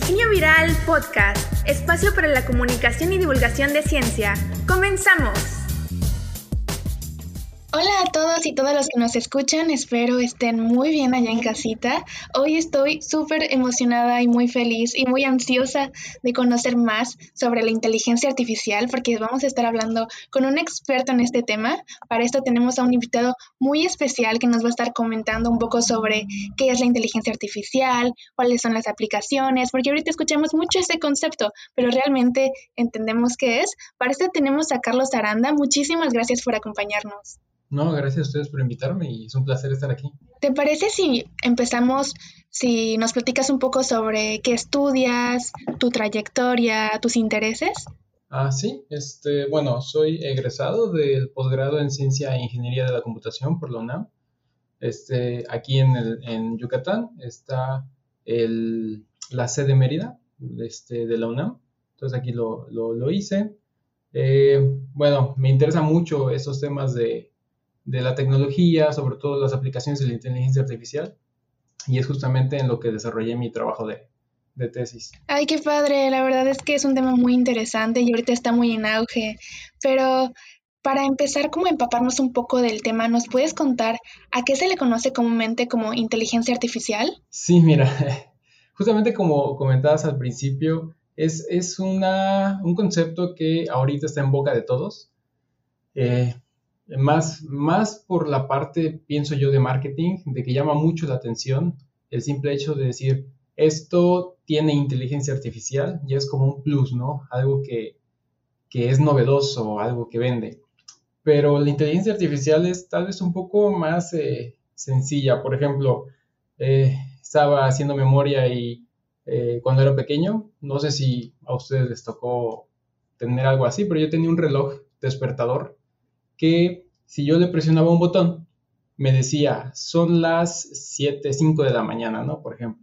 Ingenio Viral Podcast, espacio para la comunicación y divulgación de ciencia. ¡Comenzamos! Hola a todos y todas los que nos escuchan, espero estén muy bien allá en casita. Hoy estoy súper emocionada y muy feliz y muy ansiosa de conocer más sobre la inteligencia artificial porque vamos a estar hablando con un experto en este tema. Para esto tenemos a un invitado muy especial que nos va a estar comentando un poco sobre qué es la inteligencia artificial, cuáles son las aplicaciones, porque ahorita escuchamos mucho ese concepto, pero realmente entendemos qué es. Para esto tenemos a Carlos Aranda. Muchísimas gracias por acompañarnos. No, gracias a ustedes por invitarme y es un placer estar aquí. ¿Te parece si empezamos, si nos platicas un poco sobre qué estudias, tu trayectoria, tus intereses? Ah, sí, este, bueno, soy egresado del posgrado en Ciencia e Ingeniería de la Computación por la UNAM. Este, aquí en, el, en Yucatán está el, la sede Mérida este, de la UNAM. Entonces aquí lo, lo, lo hice. Eh, bueno, me interesa mucho esos temas de de la tecnología, sobre todo las aplicaciones de la inteligencia artificial, y es justamente en lo que desarrollé mi trabajo de, tesis. Ay, qué padre, la verdad es que es un tema muy interesante y ahorita está muy en auge, pero para empezar como empaparnos un poco del tema, ¿nos puedes contar a qué se le conoce comúnmente como inteligencia artificial? Sí, mira, justamente como comentabas al principio, es, es una, un concepto que ahorita está en boca de todos. Eh, más, más por la parte, pienso yo, de marketing, de que llama mucho la atención el simple hecho de decir, esto tiene inteligencia artificial y es como un plus, ¿no? Algo que, es novedoso, algo que vende. Pero la inteligencia artificial es tal vez un poco más eh, sencilla. Por ejemplo, eh, estaba haciendo memoria y eh, cuando era pequeño, no sé si a ustedes les tocó tener algo así, pero yo tenía un reloj despertador que si yo le presionaba un botón, me decía, son las 7, 5 de la mañana, ¿no? Por ejemplo.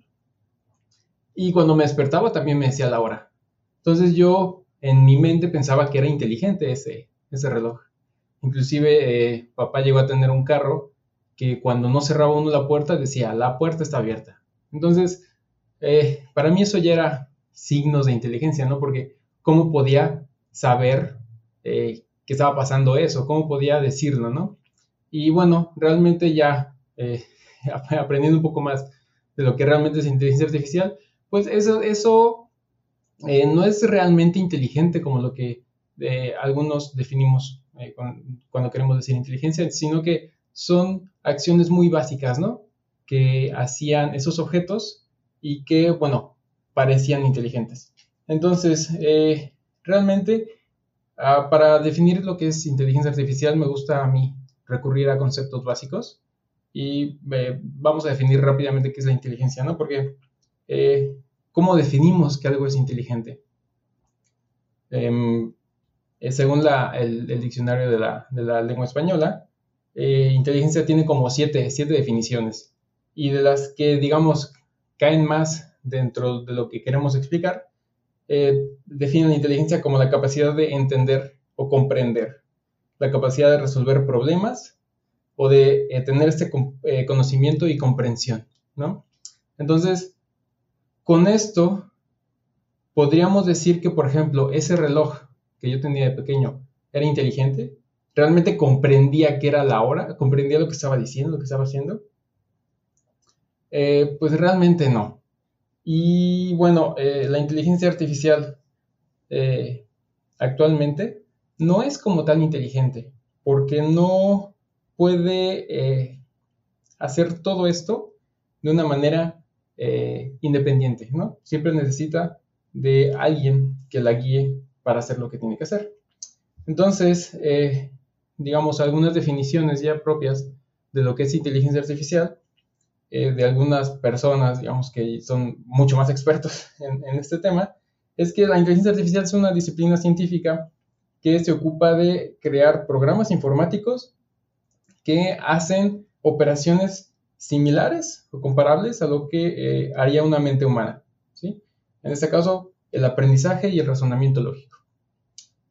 Y cuando me despertaba también me decía la hora. Entonces yo en mi mente pensaba que era inteligente ese, ese reloj. Inclusive eh, papá llegó a tener un carro que cuando no cerraba uno la puerta decía, la puerta está abierta. Entonces, eh, para mí eso ya era signos de inteligencia, ¿no? Porque ¿cómo podía saber eh, que estaba pasando eso, cómo podía decirlo, ¿no? Y bueno, realmente ya eh, aprendiendo un poco más de lo que realmente es inteligencia artificial, pues eso, eh, no es realmente inteligente como lo que eh, algunos definimos cuando, queremos decir inteligencia, sino que son acciones muy básicas, ¿no? Que hacían esos objetos y que, bueno, parecían inteligentes. Entonces, realmente Ah, para definir lo que es inteligencia artificial, me gusta a mí recurrir a conceptos básicos y eh, vamos a definir rápidamente qué es la inteligencia, ¿no? Porque, eh, ¿cómo definimos que algo es inteligente? Em, eh, según el, diccionario de la, la, lengua española, inteligencia tiene como siete definiciones y de las que, digamos, caen más dentro de lo que queremos explicar, eh, define la inteligencia como la capacidad de entender o comprender, la capacidad de resolver problemas o de eh, tener este eh, conocimiento y comprensión, ¿no? Entonces, con esto, podríamos decir que, por ejemplo, ese reloj que yo tenía de pequeño era inteligente, realmente comprendía qué era la hora, comprendía lo que estaba diciendo, lo que estaba haciendo. pues realmente no. Y bueno, eh, la inteligencia artificial eh, actualmente no es como tan inteligente, porque no puede eh, hacer todo esto de una manera independiente, ¿no? Siempre necesita de alguien que la guíe para hacer lo que tiene que hacer. Entonces, digamos, algunas definiciones ya propias de lo que es inteligencia artificial eh, de algunas personas, digamos, que son mucho más expertos en, este tema, es que la inteligencia artificial es una disciplina científica que se ocupa de crear programas informáticos que hacen operaciones similares o comparables a lo que eh, haría una mente humana. ¿sí? En este caso, el aprendizaje y el razonamiento lógico.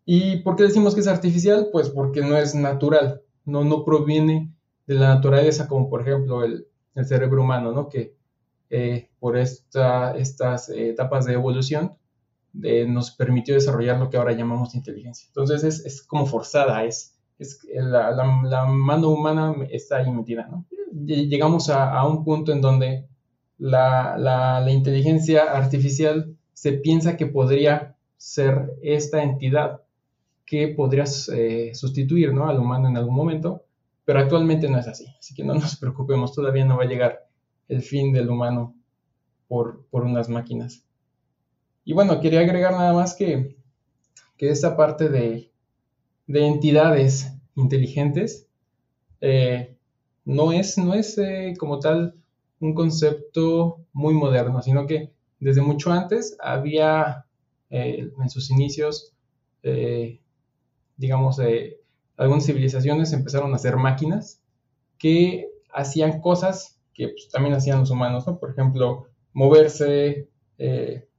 ¿Y por qué decimos que es artificial? Pues porque no es natural, no, no proviene de la naturaleza, como por ejemplo el, el cerebro humano, ¿no? Que eh, por estas etapas de evolución, nos permitió desarrollar lo que ahora llamamos inteligencia. Entonces es, como forzada, es, la, mano humana está ahí metida. Llegamos a, un punto en donde la, inteligencia artificial se piensa que podría ser esta entidad que podría eh, sustituir ¿no? al humano en algún momento, pero actualmente no es así. Así que no nos preocupemos, todavía no va a llegar el fin del humano por, por unas máquinas. Y bueno, quería agregar nada más que, que esta parte de, entidades inteligentes eh, no es, no es eh, como tal un concepto muy moderno, sino que desde mucho antes había eh, en sus inicios, digamos, algunas civilizaciones empezaron a hacer máquinas que hacían cosas que pues, también hacían los humanos, ¿no? Por ejemplo, moverse,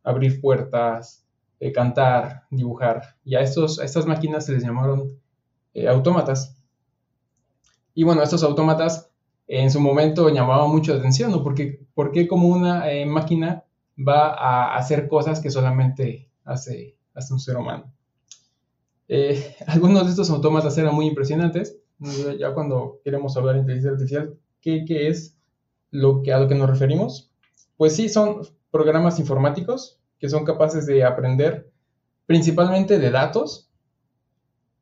abrir puertas, eh, cantar, dibujar. Y a, estos, a estas máquinas se les llamaron eh, autómatas. Y bueno, estos autómatas en su momento llamaban mucho la atención, ¿no? Porque, porque como una eh, máquina va a hacer cosas que solamente hace, hace un ser humano. algunos de estos autómatas eran muy impresionantes. Ya cuando queremos hablar de inteligencia artificial, ¿qué, qué es lo que, a lo que nos referimos? Pues sí, son programas informáticos que son capaces de aprender principalmente de datos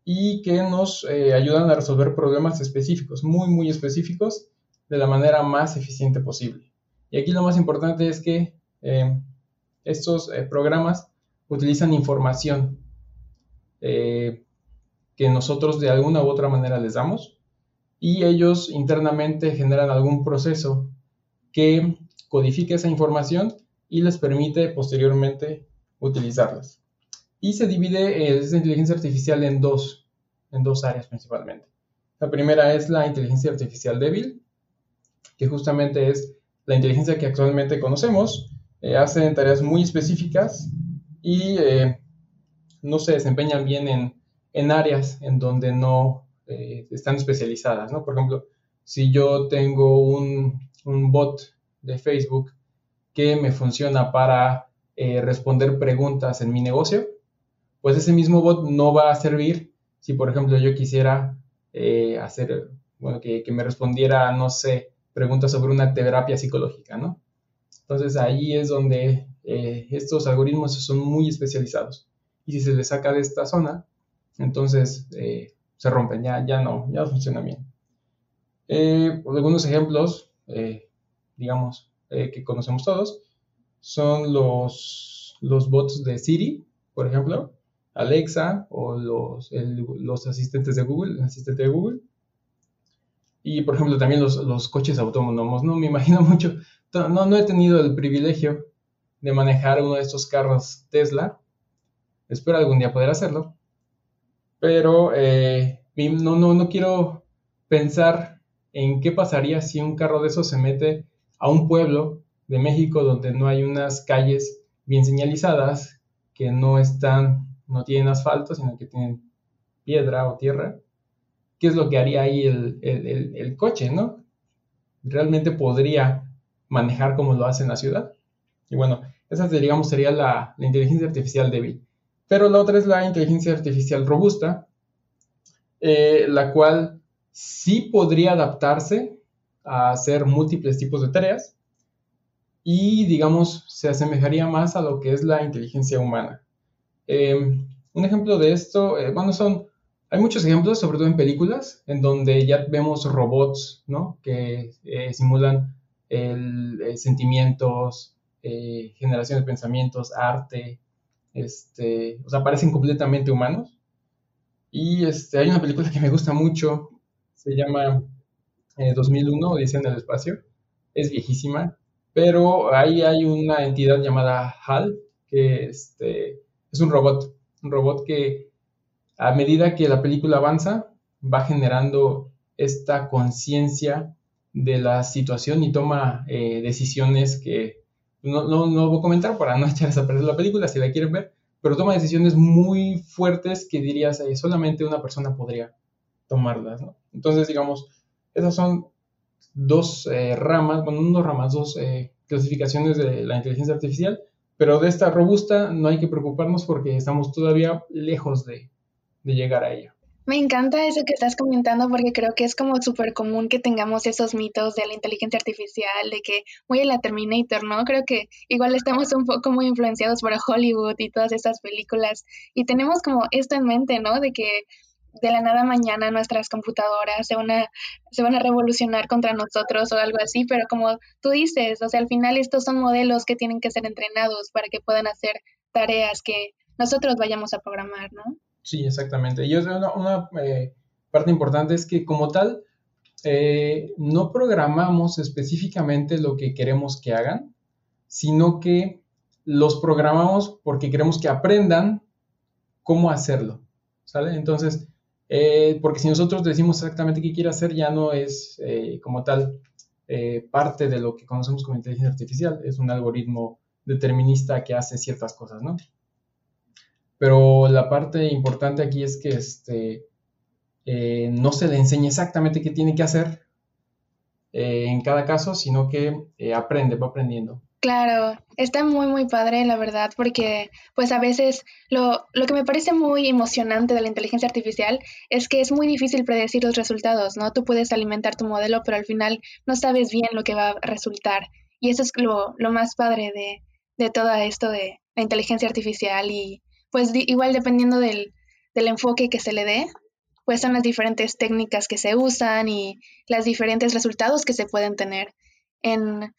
y que nos eh, ayudan a resolver problemas específicos, muy, muy específicos, de la manera más eficiente posible. Y aquí lo más importante es que eh, estos eh, programas utilizan información que nosotros de alguna u otra manera les damos y ellos internamente generan algún proceso que codifique esa información y les permite posteriormente utilizarlas. Y se divide eh, esa inteligencia artificial en dos, en dos áreas principalmente. La primera es la inteligencia artificial débil, que justamente es la inteligencia que actualmente conocemos, eh, hacen tareas muy específicas y eh, no se desempeñan bien en, en, áreas en donde no están especializadas. ¿no? Por ejemplo, si yo tengo un, un bot de Facebook que me funciona para eh, responder preguntas en mi negocio, pues ese mismo bot no va a servir si, por ejemplo, yo quisiera eh, hacer, bueno, que, me respondiera, no sé, preguntas sobre una terapia psicológica, ¿no? Entonces ahí es donde eh, estos algoritmos son muy especializados. Y si se les saca de esta zona, entonces se rompen, ya, ya no, ya funciona bien. algunos ejemplos, digamos, eh, que conocemos todos, son los, los bots de Siri, por ejemplo, Alexa o los, los asistentes de Google, el asistente de Google. Y, por ejemplo, también los, los coches autónomos, ¿no? Me imagino mucho, no, no he tenido el privilegio de manejar uno de estos carros Tesla. Espero algún día poder hacerlo. Pero eh, no, no, no quiero pensar en qué pasaría si un carro de esos se mete a un pueblo de México donde no hay unas calles bien señalizadas, que no están, no tienen asfalto, sino que tienen piedra o tierra, ¿qué es lo que haría ahí el, coche, no? ¿Realmente podría manejar como lo hace en la ciudad? Y bueno, esa digamos sería la, inteligencia artificial débil. Pero la otra es la inteligencia artificial robusta, eh, la cual sí podría adaptarse a hacer múltiples tipos de tareas y, digamos, se asemejaría más a lo que es la inteligencia humana. Em, un ejemplo de esto, eh, bueno, son, hay muchos ejemplos, sobre todo en películas, en donde ya vemos robots, ¿no? Que eh, simulan sentimientos, generación de pensamientos, arte, este, o sea, parecen completamente humanos. Y este, hay una película que me gusta mucho, se llama 2001, Odisea en el espacio. Es viejísima, pero ahí hay una entidad llamada HAL, que este, es un robot, un robot que a medida que la película avanza, va generando esta conciencia de la situación y toma eh, decisiones que no, no, no, voy a comentar para no echarles a perder la película si la quieren ver, pero toma decisiones muy fuertes que dirías solamente una persona podría tomarlas. Entonces, digamos, esas son dos eh, ramas, bueno, no ramas, dos, eh, clasificaciones de la inteligencia artificial, pero de esta robusta no hay que preocuparnos porque estamos todavía lejos de, llegar a ella. Me encanta eso que estás comentando porque creo que es como súper común que tengamos esos mitos de la inteligencia artificial, de que voy a la Terminator, ¿no? Creo que igual estamos un poco muy influenciados por Hollywood y todas estas películas y tenemos como esto en mente, ¿no? De que de la nada mañana nuestras computadoras se van, a, se van a revolucionar contra nosotros o algo así, pero como tú dices, o sea, al final estos son modelos que tienen que ser entrenados para que puedan hacer tareas que nosotros vayamos a programar, ¿no? Sí, exactamente. Y una, una eh, parte importante es que como tal, eh, no programamos específicamente lo que queremos que hagan, sino que los programamos porque queremos que aprendan cómo hacerlo. ¿Sale? Entonces, eh, porque si nosotros decimos exactamente qué quiere hacer, ya no es como tal parte de lo que conocemos como inteligencia artificial, es un algoritmo determinista que hace ciertas cosas, ¿no? Pero la parte importante aquí es que este, no se le enseña exactamente qué tiene que hacer en cada caso, sino que aprende, va aprendiendo. Claro, está muy, muy padre, la verdad, porque pues a veces lo, lo, que me parece muy emocionante de la inteligencia artificial es que es muy difícil predecir los resultados, ¿no? Tú puedes alimentar tu modelo, pero al final no sabes bien lo que va a resultar. Y eso es lo, lo más padre de, de todo esto de la inteligencia artificial y pues igual dependiendo del, del enfoque que se le dé, pues son las diferentes técnicas que se usan y los diferentes resultados que se pueden tener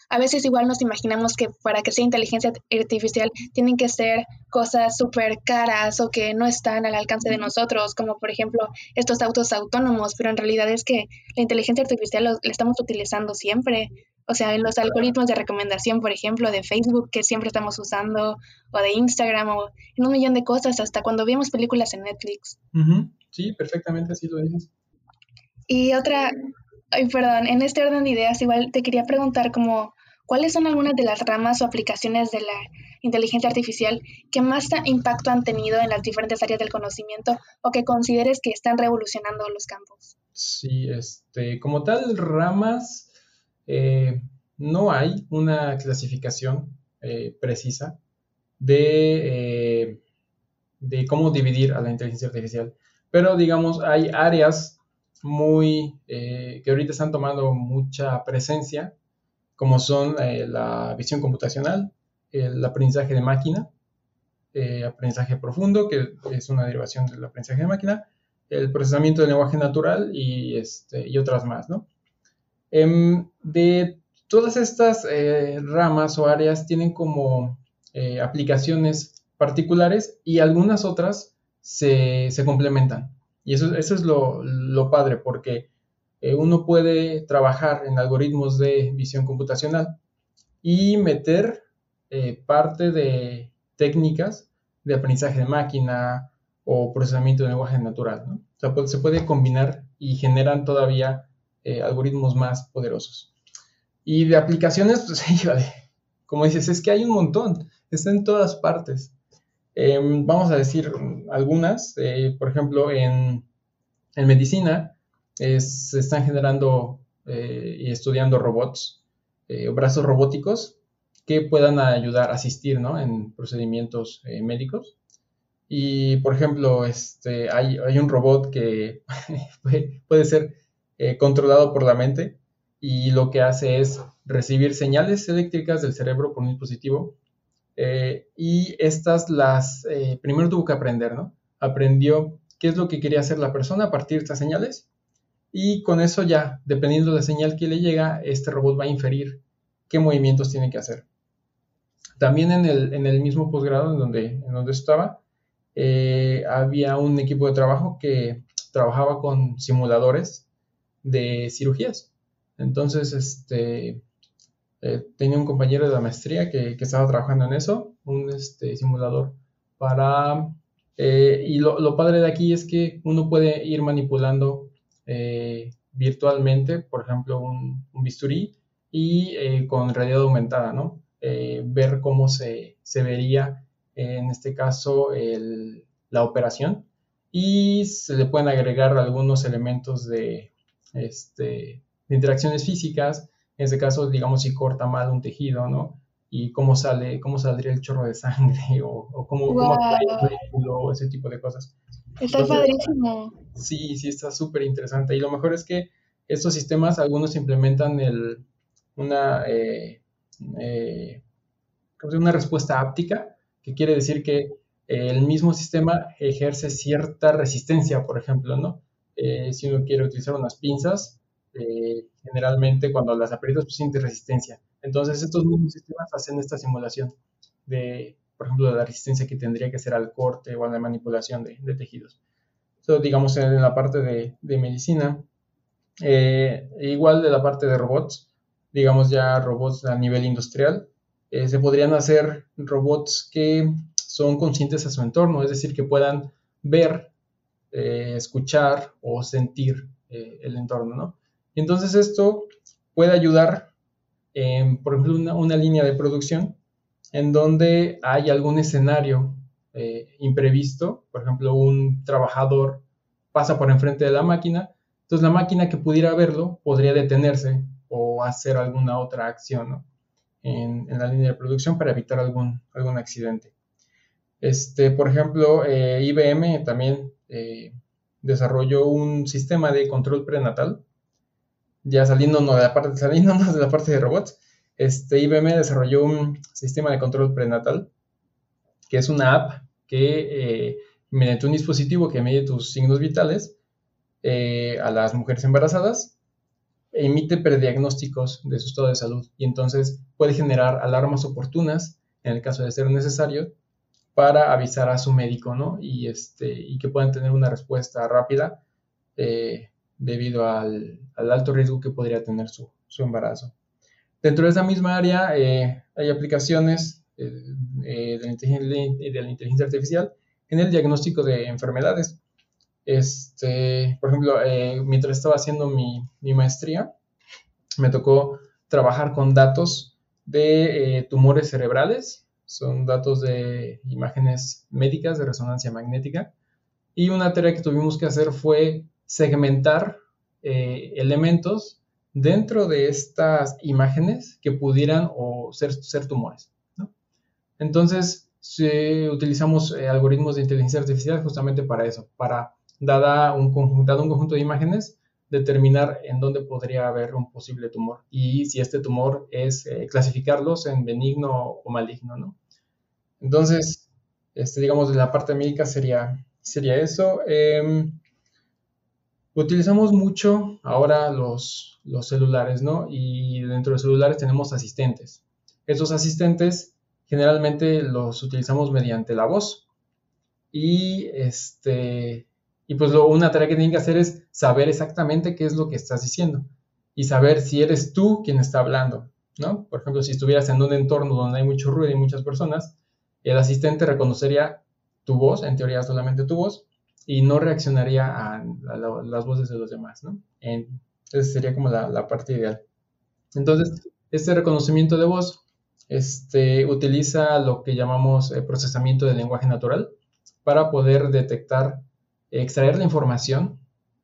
a veces igual nos imaginamos que para que sea inteligencia artificial tienen que ser cosas súper caras o que no están al alcance de nosotros, como por ejemplo estos autos autónomos, pero en realidad es que la inteligencia artificial la estamos utilizando siempre. O sea, en los algoritmos de recomendación, por ejemplo, de Facebook que siempre estamos usando, o de Instagram, o en un millón de cosas, hasta cuando vemos películas en Netflix. Sí, perfectamente así lo dices. Y otra, Ay, perdón, en este orden de ideas igual te quería preguntar como cuáles son algunas de las ramas o aplicaciones de la inteligencia artificial que más impacto han tenido en las diferentes áreas del conocimiento o que consideres que están revolucionando los campos. Sí, este, como tal, ramas, eh, no hay una clasificación eh, precisa de, eh, de cómo dividir a la inteligencia artificial, pero digamos, hay áreas muy, que ahorita están tomando mucha presencia, como son la visión computacional, el aprendizaje de máquina, aprendizaje profundo, que es una derivación del aprendizaje de máquina, el procesamiento del lenguaje natural y, este, y otras más, ¿no? Em, de todas estas ramas o áreas tienen como aplicaciones particulares y algunas otras se, se complementan. Y eso, eso es lo, padre, porque eh, uno puede trabajar en algoritmos de visión computacional y meter eh, parte de técnicas de aprendizaje de máquina o procesamiento de lenguaje natural. ¿no? Sea, se puede combinar y generan todavía eh, algoritmos más poderosos. Y de aplicaciones, pues, como dices, es que hay un montón, está en todas partes. Em, vamos a decir algunas, eh, por ejemplo, en, medicina se están generando eh, y estudiando robots, brazos robóticos que puedan ayudar, asistir en procedimientos médicos. Y, por ejemplo, este, hay, hay un robot que puede ser controlado por la mente y lo que hace es recibir señales eléctricas del cerebro por un dispositivo eh, y estas las, eh, primero tuvo que aprender, ¿no? Aprendió qué es lo que quería hacer la persona a partir de estas señales y con eso ya, dependiendo de la señal que le llega, este robot va a inferir qué movimientos tiene que hacer. También en el, en el mismo posgrado en donde, en donde estaba, eh, había un equipo de trabajo que trabajaba con simuladores de cirugías. Entonces, este, eh, tenía un compañero de la maestría que, estaba trabajando en eso, un este, simulador para... Eh, y lo, padre de aquí es que uno puede ir manipulando eh, virtualmente, por ejemplo, un, bisturí y con realidad aumentada, ¿no? ver cómo se, vería, en este caso, la operación y se le pueden agregar algunos elementos de, este, de interacciones físicas En ese caso, digamos, si corta mal un tejido, ¿no? Y cómo sale, cómo saldría el chorro de sangre o, cómo, wow. el vehículo o ese tipo de cosas. Está padrísimo. Sí, sí, está súper interesante. Y lo mejor es que estos sistemas, algunos implementan el, una, eh, eh, una respuesta áptica, que quiere decir que el mismo sistema ejerce cierta resistencia, por ejemplo, ¿no? Eh, si uno quiere utilizar unas pinzas, generalmente cuando las aprietas, pues siente resistencia. Entonces, estos mismos sistemas hacen esta simulación de, por ejemplo, de la resistencia que tendría que ser al corte o a la manipulación de, tejidos. Eso, digamos, en la parte de, de medicina. igual de la parte de robots, digamos ya robots a nivel industrial. Eh, se podrían hacer robots que son conscientes a su entorno, es decir, que puedan ver, eh, escuchar o sentir eh, el entorno, ¿no? Entonces esto puede ayudar, en, por ejemplo, una, línea de producción en donde hay algún escenario imprevisto, por ejemplo, un trabajador pasa por enfrente de la máquina, entonces la máquina que pudiera verlo podría detenerse o hacer alguna otra acción en, la línea de producción para evitar algún, algún accidente. Este, por ejemplo, eh, IBM también eh, desarrolló un sistema de control prenatal, ya saliéndonos de la parte, de, la parte de robots. Este, IBM desarrolló un sistema de control prenatal, que es una app que eh, mediante un dispositivo que mide tus signos vitales a las mujeres embarazadas emite prediagnósticos de su estado de salud y entonces puede generar alarmas oportunas en el caso de ser necesario para avisar a su médico, ¿no? Y, este, y que puedan tener una respuesta rápida eh, debido al, alto riesgo que podría tener su, embarazo. Dentro de esa misma área eh, hay aplicaciones eh, de, la inteligencia, artificial en el diagnóstico de enfermedades. Este, por ejemplo, mientras estaba haciendo mi, maestría, me tocó trabajar con datos de tumores cerebrales, son datos de imágenes médicas de resonancia magnética, y una tarea que tuvimos que hacer fue segmentar eh, elementos dentro de estas imágenes que pudieran o ser, ser tumores. Entonces, utilizamos algoritmos de inteligencia artificial justamente para eso, para dada un un conjunto de imágenes, determinar en dónde podría haber un posible tumor y si este tumor es eh, clasificarlos en benigno o maligno, ¿no? Entonces, este, digamos, la parte médica sería, sería eso. Em, utilizamos mucho ahora los, los celulares, ¿no? Y dentro de celulares tenemos asistentes. Esos asistentes generalmente los utilizamos mediante la voz. Y este, y pues lo, una tarea que tienen que hacer es saber exactamente qué es lo que estás diciendo y saber si eres tú quien está hablando, ¿no? Por ejemplo, si estuvieras en un entorno donde hay mucho ruido y muchas personas, el asistente reconocería tu voz, en teoría solamente tu voz, y no reaccionaría a, las voces de los demás, ¿no? En, esa sería como la, parte ideal. Entonces, este reconocimiento de voz este, utiliza lo que llamamos eh, procesamiento del lenguaje natural para poder detectar extraer la información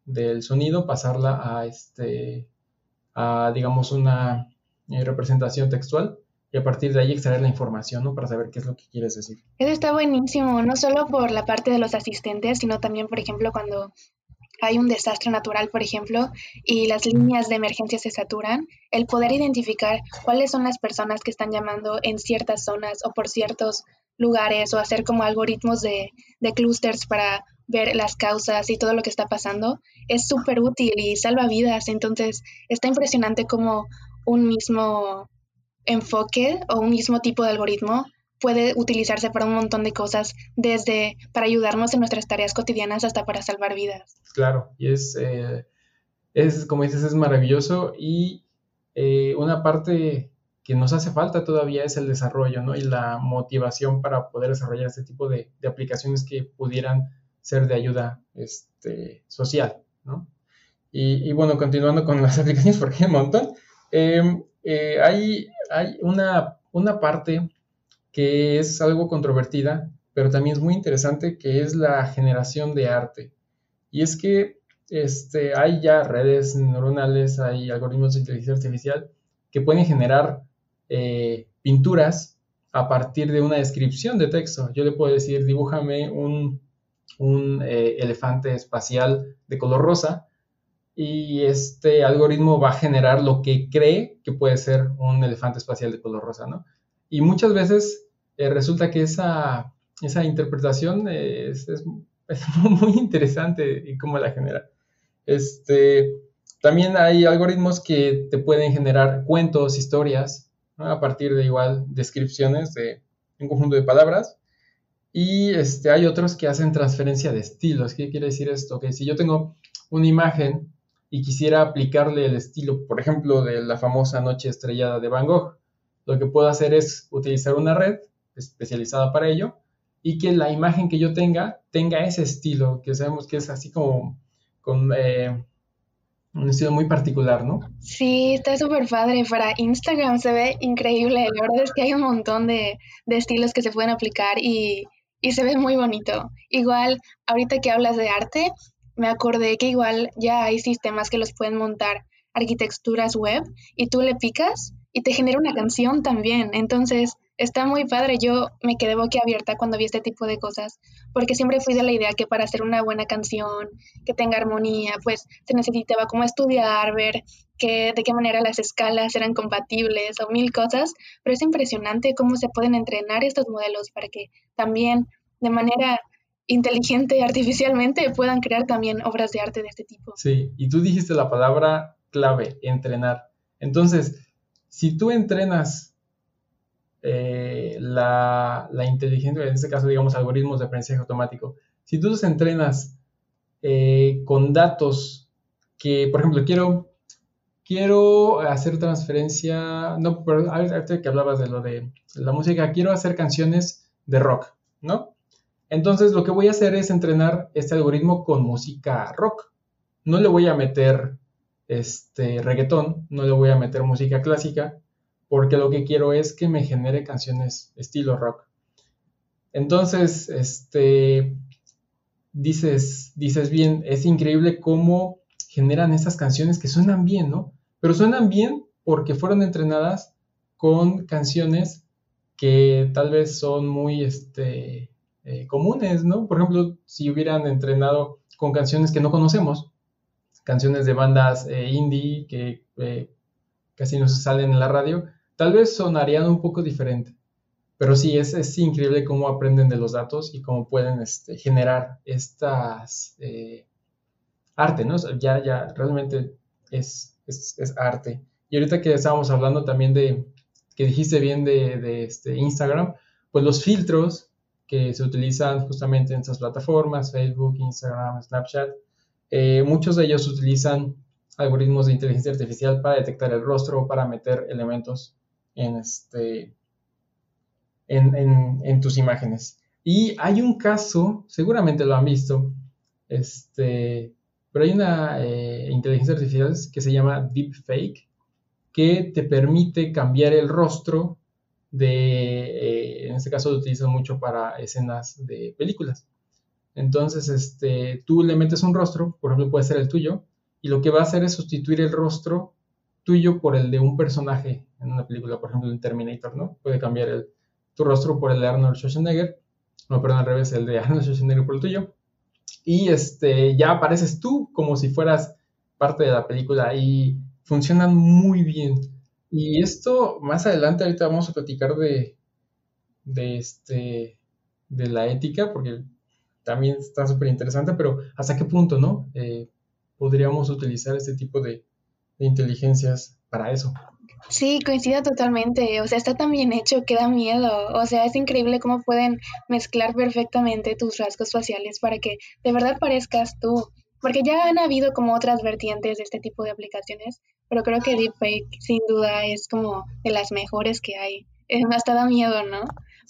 del sonido, pasarla a, este, a digamos, una eh, representación textual y a partir de ahí extraer la información, ¿no? Para saber qué es lo que quieres decir. Eso está buenísimo, no solo por la parte de los asistentes, sino también, por ejemplo, cuando hay un desastre natural, por ejemplo, y las líneas de emergencia se saturan, el poder identificar cuáles son las personas que están llamando en ciertas zonas o por ciertos lugares o hacer como algoritmos de, de clusters para ver las causas y todo lo que está pasando, es súper útil y salva vidas. Entonces, está impresionante como un mismo enfoque o un mismo tipo de algoritmo puede utilizarse para un montón de cosas, desde para ayudarnos en nuestras tareas cotidianas hasta para salvar vidas. Claro, y es, eh, es como dices, es maravilloso y eh, una parte que nos hace falta todavía es el desarrollo ¿no? y la motivación para poder desarrollar este tipo de, de aplicaciones que pudieran ser de ayuda este, social, ¿no? Y, bueno, continuando con las aplicaciones, porque hay un montón, em, eh, hay, hay una, una parte que es algo controvertida, pero también es muy interesante, que es la generación de arte. Y es que este, hay ya redes neuronales, hay algoritmos de inteligencia artificial que pueden generar eh, pinturas a partir de una descripción de texto. Yo le puedo decir, dibújame un, eh, elefante espacial de color rosa y este algoritmo va a generar lo que cree que puede ser un elefante espacial de color rosa, ¿no? Y muchas veces eh, resulta que esa, esa interpretación es, muy interesante y cómo la genera. Este, también hay algoritmos que te pueden generar cuentos, historias, a partir de igual descripciones de un conjunto de palabras. Y este, hay otros que hacen transferencia de estilos. ¿Qué quiere decir esto? Que si yo tengo una imagen y quisiera aplicarle el estilo, por ejemplo, de la famosa Noche Estrellada de Van Gogh, lo que puedo hacer es utilizar una red especializada para ello y que la imagen que yo tenga tenga ese estilo, que sabemos que es así como con eh, un estilo muy particular, ¿no? Sí, está súper padre. Para Instagram se ve increíble. La verdad es que hay un montón de, estilos que se pueden aplicar y, y, se ve muy bonito. Igual, ahorita que hablas de arte, me acordé que igual ya hay sistemas que los pueden montar arquitecturas web y tú le picas y te genera una canción también. Entonces, está muy padre. Yo me quedé boquiabierta cuando vi este tipo de cosas, porque siempre fui de la idea que para hacer una buena canción, que tenga armonía, pues se necesitaba como estudiar, ver que, de qué manera las escalas eran compatibles o mil cosas, pero es impresionante cómo se pueden entrenar estos modelos para que también de manera inteligente y artificialmente puedan crear también obras de arte de este tipo. Sí, y tú dijiste la palabra clave, entrenar. Entonces, si tú entrenas eh, la, inteligencia, en este caso, digamos, algoritmos de aprendizaje automático, si tú los entrenas eh, con datos que, por ejemplo, quiero, quiero hacer transferencia, no, pero ahorita que hablabas de lo de la música, quiero hacer canciones de rock, ¿no? Entonces lo que voy a hacer es entrenar este algoritmo con música rock. No le voy a meter este reggaetón, no le voy a meter música clásica, porque lo que quiero es que me genere canciones estilo rock. Entonces, este, dices, dices bien, es increíble cómo generan esas canciones que suenan bien, ¿no? Pero suenan bien porque fueron entrenadas con canciones que tal vez son muy este, eh, comunes, ¿no? Por ejemplo, si hubieran entrenado con canciones que no conocemos, canciones de bandas eh, indie que eh, casi no se salen en la radio, Tal vez sonarían un poco diferente, pero sí, es, increíble cómo aprenden de los datos y cómo pueden este, generar estas eh, arte, ¿no? Ya, ya, realmente es, arte. Y ahorita que estábamos hablando también de, que dijiste bien de, este Instagram, pues los filtros que se utilizan justamente en estas plataformas, Facebook, Instagram, Snapchat, eh, muchos de ellos utilizan algoritmos de inteligencia artificial para detectar el rostro o para meter elementos en, este, en, tus imágenes. Y hay un caso, seguramente lo han visto, este, pero hay una eh, inteligencia artificial que se llama Deepfake, que te permite cambiar el rostro de, eh, en este caso lo utilizan mucho para escenas de películas. Entonces, este, tú le metes un rostro, por ejemplo, puede ser el tuyo, y lo que va a hacer es sustituir el rostro tuyo por el de un personaje en una película, por ejemplo, en Terminator, ¿no? Puede cambiar el, tu rostro por el de Arnold Schwarzenegger, no, perdón, al revés, el de Arnold Schwarzenegger por el tuyo, y este, ya apareces tú como si fueras parte de la película y funcionan muy bien. Y esto, más adelante, ahorita vamos a platicar de, de, este, de la ética, porque también está súper interesante, pero ¿hasta qué punto, no? Eh, podríamos utilizar este tipo de, de inteligencias para eso. Sí, coincido totalmente. O sea, está tan bien hecho que da miedo. O sea, es increíble cómo pueden mezclar perfectamente tus rasgos faciales para que de verdad parezcas tú. Porque ya han habido como otras vertientes de este tipo de aplicaciones, pero creo que Deepfake sin duda es como de las mejores que hay. hasta da miedo, ¿no?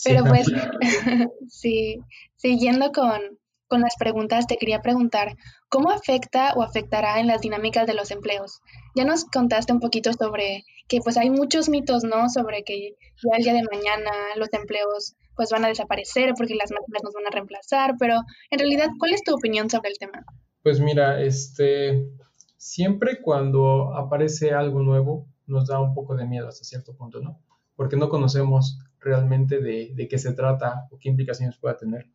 Pero pues, sí, siguiendo con, con las preguntas, te quería preguntar, ¿cómo afecta o afectará en las dinámicas de los empleos? Ya nos contaste un poquito sobre que pues hay muchos mitos, ¿no? Sobre que ya el día de mañana los empleos pues van a desaparecer porque las máquinas nos van a reemplazar, pero en realidad, ¿cuál es tu opinión sobre el tema? Pues mira, este, siempre cuando aparece algo nuevo, nos da un poco de miedo hasta cierto punto, ¿no? Porque no conocemos realmente de, de qué se trata o qué implicaciones pueda tener.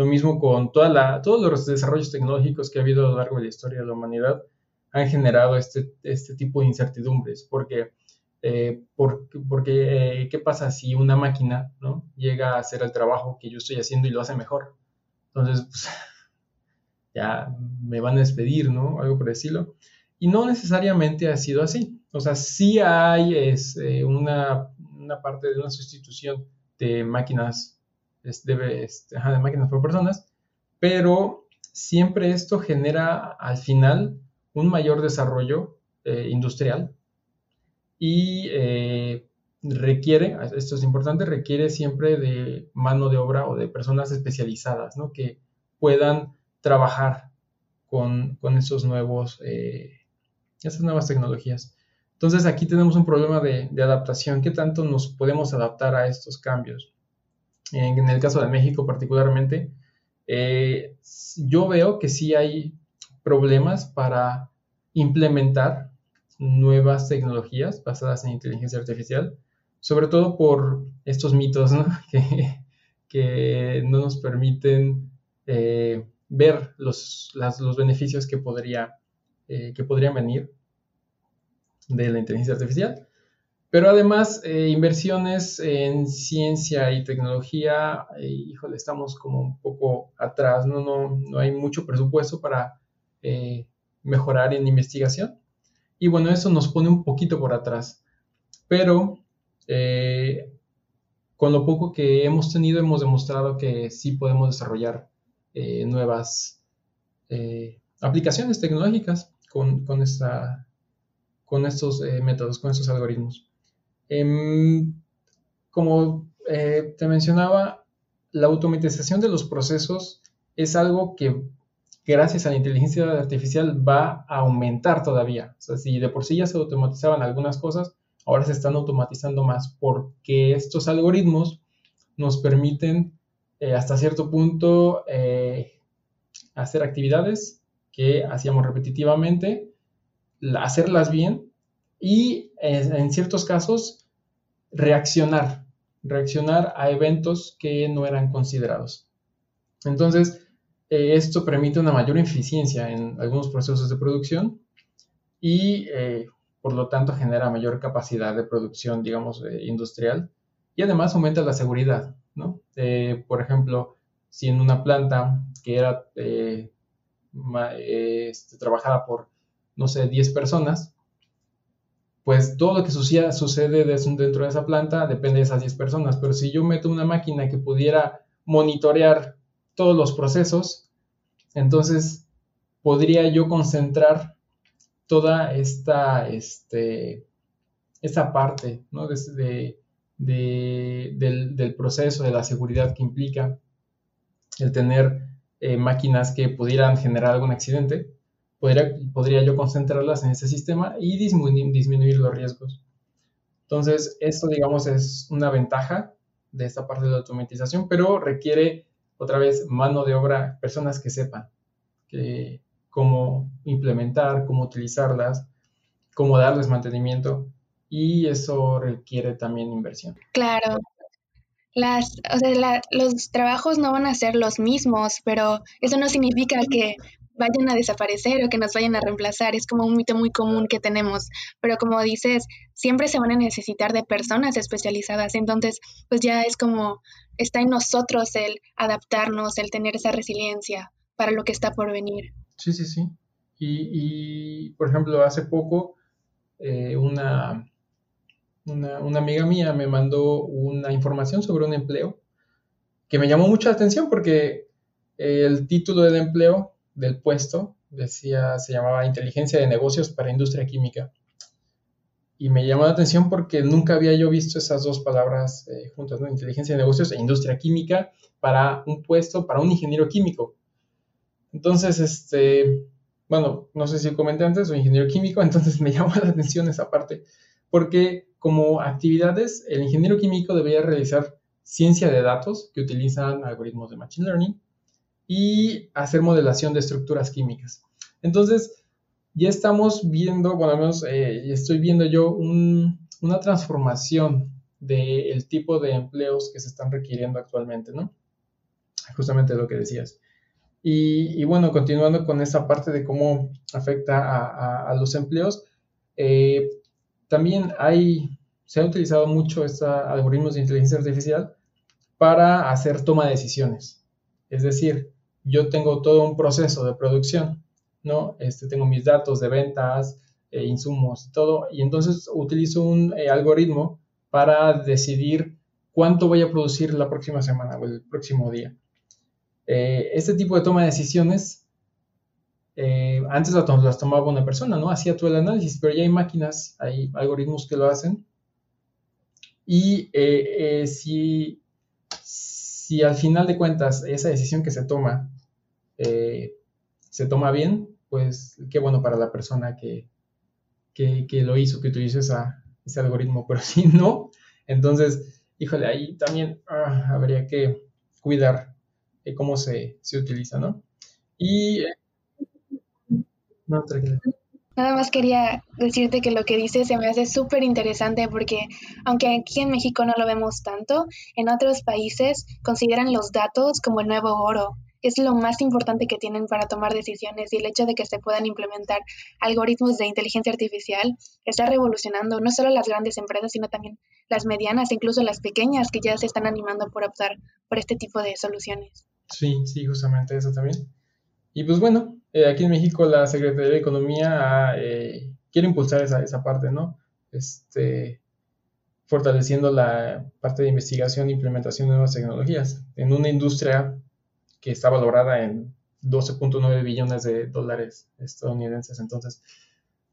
Lo mismo con toda la, todos los desarrollos tecnológicos que ha habido a lo largo de la historia de la humanidad han generado este, este tipo de incertidumbres, porque, eh, porque, eh, ¿qué pasa si una máquina llega a hacer el trabajo que yo estoy haciendo y lo hace mejor? Entonces, pues, ya me van a despedir, ¿no? Algo por decirlo. Y no necesariamente ha sido así. O sea, sí hay es, una, una parte de una sustitución de máquinas debe, este, de máquinas por personas, pero siempre esto genera al final un mayor desarrollo eh, industrial y eh, requiere, esto es importante, requiere siempre de mano de obra o de personas especializadas, ¿no? Que puedan trabajar con, con esos nuevos, eh, esas nuevas tecnologías. Entonces aquí tenemos un problema de, de, adaptación. ¿Qué tanto nos podemos adaptar a estos cambios? En, el caso de México particularmente, eh, yo veo que sí hay problemas para implementar nuevas tecnologías basadas en inteligencia artificial, sobre todo por estos mitos Que, no nos permiten eh, ver los, los, beneficios que, podría, eh, que podrían venir de la inteligencia artificial. Pero además, eh, inversiones en ciencia y tecnología, eh, híjole, estamos como un poco atrás, no, no, no hay mucho presupuesto para eh, mejorar en investigación. Y bueno, eso nos pone un poquito por atrás. Pero con lo poco que hemos tenido, hemos demostrado que sí podemos desarrollar nuevas aplicaciones tecnológicas con, con, esta, con estos métodos, con estos algoritmos. Em, como eh, te mencionaba, la automatización de los procesos es algo que gracias a la inteligencia artificial va a aumentar todavía. Si de por sí ya se automatizaban algunas cosas, ahora se están automatizando más porque estos algoritmos nos permiten eh, hasta cierto punto eh, hacer actividades que hacíamos repetitivamente, hacerlas bien y en ciertos casos reaccionar, reaccionar a eventos que no eran considerados. Entonces, eh, esto permite una mayor eficiencia en algunos procesos de producción y, eh, por lo tanto, genera mayor capacidad de producción, digamos, eh, industrial y además aumenta la seguridad, ¿no? por ejemplo, si en una planta que era este, trabajada por, no sé, 10 personas, pues todo lo que suceda, sucede dentro de esa planta depende de esas 10 personas. Pero si yo meto una máquina que pudiera monitorear todos los procesos, entonces podría yo concentrar toda esta, este, esta parte ¿no? de, del, proceso, de la seguridad que implica el tener eh, máquinas que pudieran generar algún accidente podría, yo concentrarlas en ese sistema y disminuir, disminuir los riesgos. Entonces, esto, digamos, es una ventaja de esta parte de la automatización, pero requiere otra vez mano de obra, personas que sepan cómo implementar, cómo utilizarlas, cómo darles mantenimiento y eso requiere también inversión. Claro. Las, o sea, los trabajos no van a ser los mismos, pero eso no significa que vayan a desaparecer o que nos vayan a reemplazar. Es como un mito muy común que tenemos. Pero como dices, siempre se van a necesitar de personas especializadas. Entonces, pues ya es como, está en nosotros el adaptarnos, el tener esa resiliencia para lo que está por venir. Sí, sí, sí. Y, por ejemplo, hace poco eh, una, una, amiga mía me mandó una información sobre un empleo que me llamó mucha atención porque el título del empleo del puesto, decía, se llamaba Inteligencia de Negocios para Industria Química. Y me llamó la atención porque nunca había yo visto esas dos palabras eh, juntas, ¿no? Inteligencia de negocios e industria química para un puesto, para un ingeniero químico. Entonces, este, bueno, no sé si comenté antes, soy ingeniero químico, entonces me llamó la atención esa parte, porque como actividades, el ingeniero químico debería realizar ciencia de datos que utilizan algoritmos de Machine Learning, y hacer modelación de estructuras químicas. Entonces, ya estamos viendo, bueno, al menos eh, estoy viendo yo una transformación del tipo de empleos que se están requiriendo actualmente, ¿no? Justamente lo que decías. Y, bueno, continuando con esa parte de cómo afecta a, los empleos, eh, también hay, se ha utilizado mucho estos algoritmos de inteligencia artificial para hacer toma de decisiones. Es decir, yo tengo todo un proceso de producción, ¿no? Este, tengo mis datos de ventas, eh, insumos, todo, y entonces utilizo un eh, algoritmo para decidir cuánto voy a producir la próxima semana o el próximo día. Eh, este tipo de toma de decisiones, eh, antes las, tomaba una persona, ¿no? Hacía todo el análisis, pero ya hay máquinas, hay algoritmos que lo hacen. Y si, si al final de cuentas esa decisión que se toma se toma bien, pues qué bueno para la persona que, que, lo hizo, que utilizó ese algoritmo, pero si no, entonces, híjole, ahí también ah, habría que cuidar cómo se, utiliza, ¿no? Y... No, Nada más quería decirte que lo que dices se me hace súper interesante porque aunque aquí en México no lo vemos tanto, en otros países consideran los datos como el nuevo oro es lo más importante que tienen para tomar decisiones y el hecho de que se puedan implementar algoritmos de inteligencia artificial está revolucionando no solo las grandes empresas, sino también las medianas, incluso las pequeñas que ya se están animando por optar por este tipo de soluciones. Sí, sí, justamente eso también. Y pues bueno, eh, aquí en México la Secretaría de Economía eh, quiere impulsar esa, esa parte, ¿no? Este, fortaleciendo la parte de investigación e implementación de nuevas tecnologías en una industria que está valorada en 12.9 billones de dólares estadounidenses. Entonces,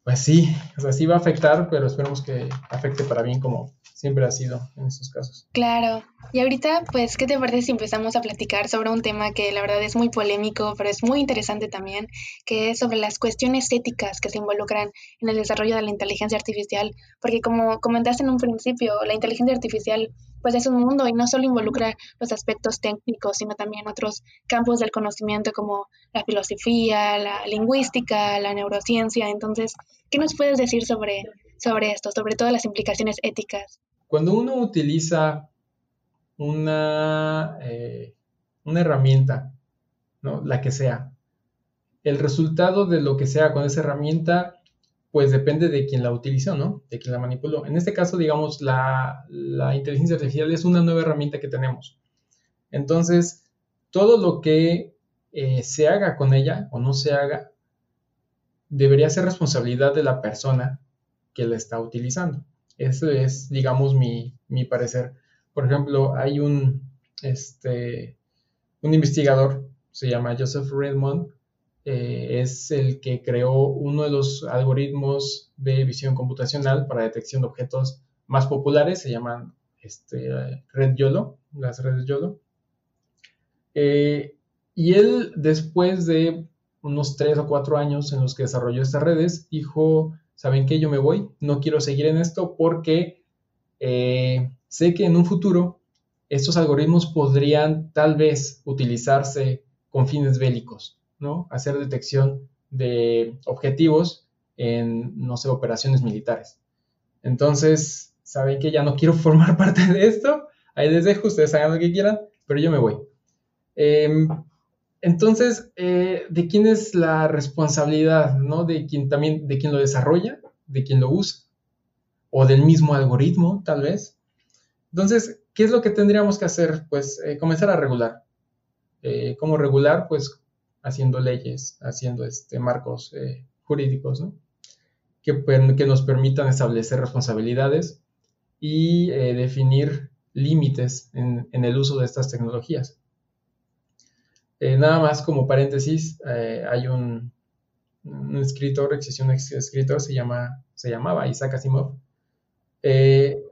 pues sí, o sea, sí va a afectar, pero esperemos que afecte para bien como siempre ha sido en estos casos. Claro. Y ahorita, pues, ¿qué te parece si empezamos a platicar sobre un tema que la verdad es muy polémico, pero es muy interesante también, que es sobre las cuestiones éticas que se involucran en el desarrollo de la inteligencia artificial? Porque como comentaste en un principio, la inteligencia artificial pues es un mundo y no solo involucra los aspectos técnicos, sino también otros campos del conocimiento como la filosofía, la lingüística, la neurociencia. Entonces, ¿qué nos puedes decir sobre, sobre esto, sobre todas las implicaciones éticas? Cuando uno utiliza una, eh, una herramienta, ¿no? la que sea, el resultado de lo que sea con esa herramienta, pues depende de quién la utilizó, ¿no? De quién la manipuló. En este caso, digamos, la, inteligencia artificial es una nueva herramienta que tenemos. Entonces, todo lo que eh, se haga con ella o no se haga, debería ser responsabilidad de la persona que la está utilizando. Eso es, digamos, mi, parecer. Por ejemplo, hay un, este, un investigador, se llama Joseph Redmond, eh, es el que creó uno de los algoritmos de visión computacional para detección de objetos más populares, se llaman este, Red YOLO, las redes YOLO. Eh, y él, después de unos tres o cuatro años en los que desarrolló estas redes, dijo, ¿saben qué? Yo me voy, no quiero seguir en esto porque eh, sé que en un futuro estos algoritmos podrían tal vez utilizarse con fines bélicos, ¿no? Hacer detección de objetivos en, no sé, operaciones militares. Entonces, ¿saben que ya no quiero formar parte de esto? Ahí les dejo, ustedes hagan lo que quieran, pero yo me voy. Em, entonces, eh, ¿de quién es la responsabilidad? ¿no? De quien también, de quien lo desarrolla, de quien lo usa, o del mismo algoritmo, tal vez. Entonces, ¿qué es lo que tendríamos que hacer? Pues eh, comenzar a regular. Eh, ¿Cómo regular? Pues haciendo leyes, haciendo este, marcos jurídicos, ¿no? Que, que, nos permitan establecer responsabilidades y definir límites en el uso de estas tecnologías. Eh, nada más como paréntesis, eh, hay un, escritor, existe un escritor, se, llama, se llamaba Isaac Asimov. Eh,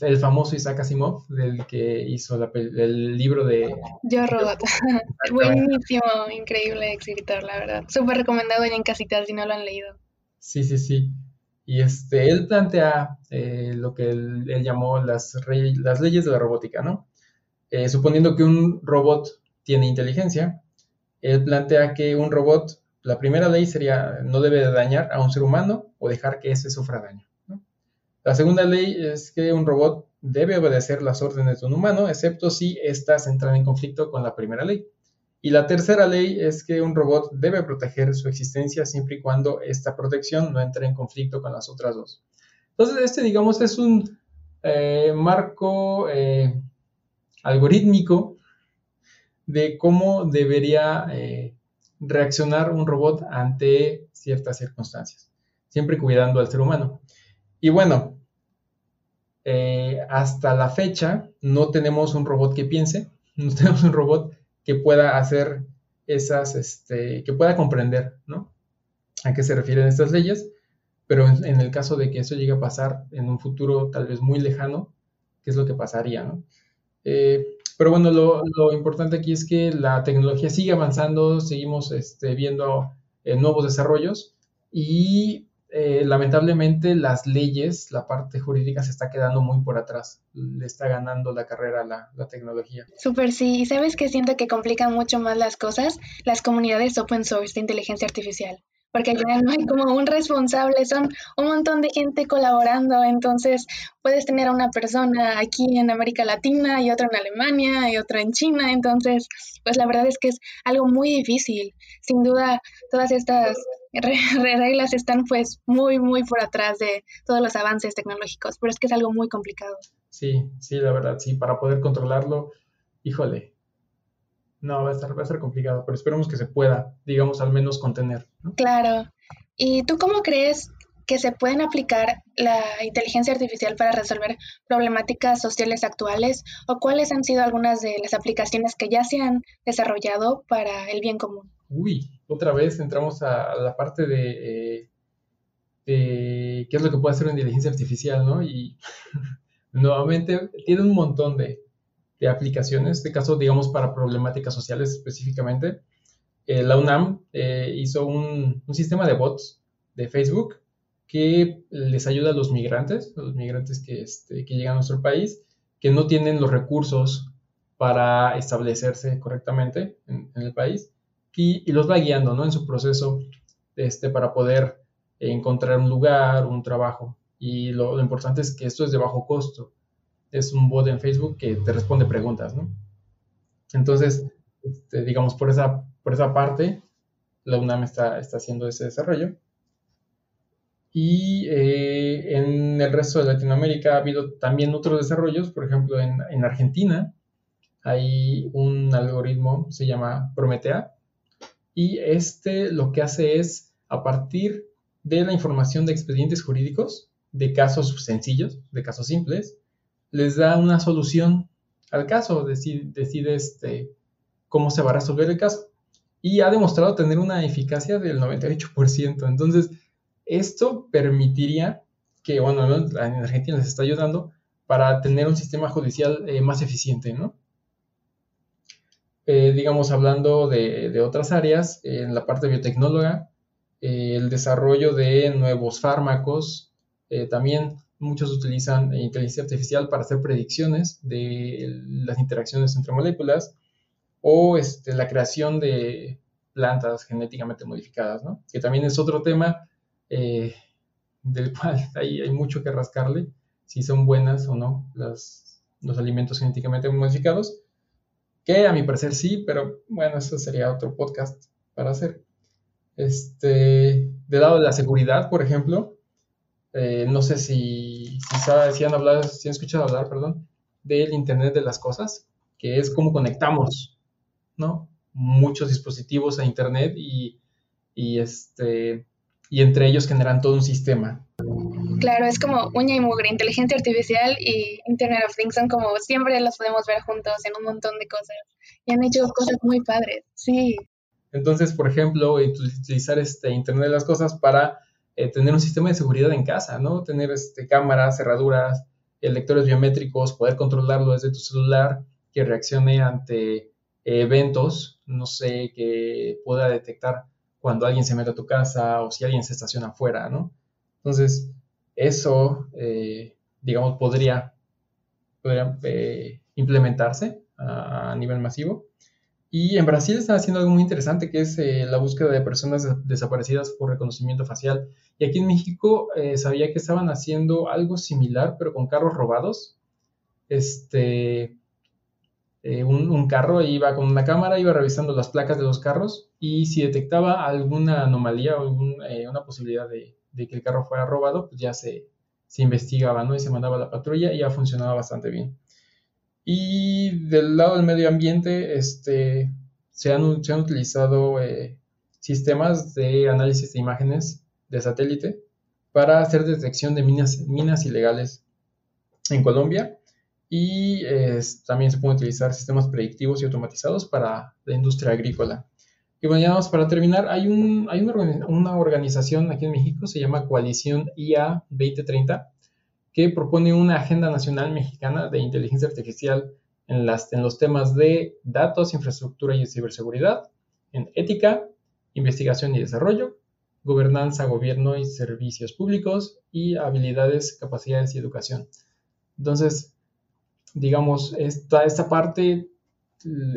el famoso Isaac Asimov, del que hizo el libro de... Yo Robot. Buenísimo, increíble escritor, la verdad. Súper recomendado en casitas si no lo han leído. Sí, sí, sí. Y este, él plantea lo que él, llamó las, las leyes de la robótica, ¿no? suponiendo que un robot tiene inteligencia, él plantea que un robot la primera ley sería no debe dañar a un ser humano o dejar que ese sufra daño. La segunda ley es que un robot debe obedecer las órdenes de un humano, excepto si éstas entran en conflicto con la primera ley. Y la tercera ley es que un robot debe proteger su existencia siempre y cuando esta protección no entre en conflicto con las otras dos. Entonces, este, digamos, es un eh, marco eh, algorítmico de cómo debería eh, reaccionar un robot ante ciertas circunstancias, siempre cuidando al ser humano. Y bueno, eh, hasta la fecha no tenemos un robot que piense, no tenemos un robot que pueda hacer esas, este, que pueda comprender, ¿no? A qué se refieren estas leyes, pero en, el caso de que eso llegue a pasar en un futuro tal vez muy lejano, ¿qué es lo que pasaría, ¿no? Eh, pero bueno, lo, importante aquí es que la tecnología sigue avanzando, seguimos este, viendo eh, nuevos desarrollos y eh, lamentablemente las leyes, la parte jurídica se está quedando muy por atrás, le está ganando la carrera la, la tecnología. Súper, sí, sabes que siento que complican mucho más las cosas las comunidades open source de inteligencia artificial. Porque al no hay como un responsable, son un montón de gente colaborando, entonces puedes tener a una persona aquí en América Latina y otra en Alemania y otra en China, entonces pues la verdad es que es algo muy difícil. Sin duda, todas estas reglas están pues muy, muy por atrás de todos los avances tecnológicos, pero es que es algo muy complicado. Sí, sí, la verdad, sí, para poder controlarlo, híjole, no, va a estar, va a ser complicado, pero esperemos que se pueda, digamos, al menos contener. Claro. ¿Y tú cómo crees que se pueden aplicar la inteligencia artificial para resolver problemáticas sociales actuales o cuáles han sido algunas de las aplicaciones que ya se han desarrollado para el bien común? Uy, otra vez entramos a la parte de, eh, de qué es lo que puede hacer una inteligencia artificial, ¿no? Y nuevamente tiene un montón de, de aplicaciones, este caso, digamos, para problemáticas sociales específicamente. Eh, la UNAM eh, hizo un, sistema de bots de Facebook que les ayuda a los migrantes, a los migrantes que, este, que llegan a nuestro país, que no tienen los recursos para establecerse correctamente en, el país y, los va guiando ¿no? en su proceso este, para poder encontrar un lugar, un trabajo. Y lo, lo importante es que esto es de bajo costo es un bot en Facebook que te responde preguntas, ¿no? Entonces, este, digamos, por esa, por esa parte, la UNAM está, está haciendo ese desarrollo. Y eh, en el resto de Latinoamérica ha habido también otros desarrollos, por ejemplo, en, en Argentina hay un algoritmo, se llama Prometea, y este lo que hace es, a partir de la información de expedientes jurídicos, de casos sencillos, de casos simples, les da una solución al caso, decide, decide este, cómo se va a resolver el caso. Y ha demostrado tener una eficacia del 98%. Entonces, esto permitiría que, bueno, en Argentina les está ayudando para tener un sistema judicial eh, más eficiente, ¿no? Eh, digamos, hablando de, otras áreas, en la parte biotecnóloga, eh, el desarrollo de nuevos fármacos, también Muchos utilizan inteligencia artificial para hacer predicciones de las interacciones entre moléculas o este, la creación de plantas genéticamente modificadas, que también es otro tema eh, del cual hay, mucho que rascarle, si son buenas o no los alimentos genéticamente modificados, que a mi parecer sí, pero bueno, eso sería otro podcast para hacer. Este, de lado de la seguridad, por ejemplo, eh, no sé si, si, han hablado, si han escuchado hablar, perdón, del Internet de las Cosas, que es cómo conectamos, ¿no? Muchos dispositivos a Internet y, este, y entre ellos generan todo un sistema. Claro, es como uña y mugre, inteligencia artificial y Internet of Things son como siempre los podemos ver juntos en un montón de cosas y han hecho cosas muy padres, sí. Entonces, por ejemplo, utilizar este Internet de las Cosas para eh, tener un sistema de seguridad en casa, ¿no? Tener este, cámaras, cerraduras, lectores biométricos, poder controlarlo desde tu celular, que reaccione ante eventos, no sé, que pueda detectar cuando alguien se mete a tu casa o si alguien se estaciona afuera, ¿no? Entonces, eso, eh, digamos, podría, eh, implementarse a, nivel masivo. Y en Brasil están haciendo algo muy interesante que es eh, la búsqueda de personas desaparecidas por reconocimiento facial. Y aquí en México sabía que estaban haciendo algo similar, pero con carros robados. Este, un, carro iba con una cámara, iba revisando las placas de los carros y si detectaba alguna anomalía o una posibilidad de, que el carro fuera robado, pues ya se, se investigaba, ¿no? Y se mandaba a la patrulla y ya funcionaba bastante bien. Y del lado del medio ambiente, este, se, han, utilizado eh, sistemas de análisis de imágenes de satélite para hacer detección de minas, minas ilegales en Colombia y también se pueden utilizar sistemas predictivos y automatizados para la industria agrícola. Y bueno, ya vamos para terminar. Hay, un, hay una, organización aquí en México, se llama Coalición IA 2030, que propone una agenda nacional mexicana de inteligencia artificial en, las, en los temas de datos, infraestructura y ciberseguridad, en ética, investigación y desarrollo, gobernanza, gobierno y servicios públicos y habilidades, capacidades y educación. Entonces, digamos, esta, esta parte,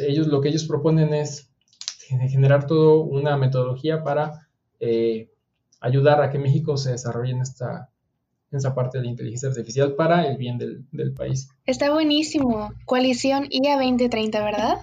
ellos, lo que ellos proponen es generar toda una metodología para eh, ayudar a que México se desarrolle en esta, esa parte de la inteligencia artificial para el bien del, país. Está buenísimo. Coalición IA 2030, ¿verdad?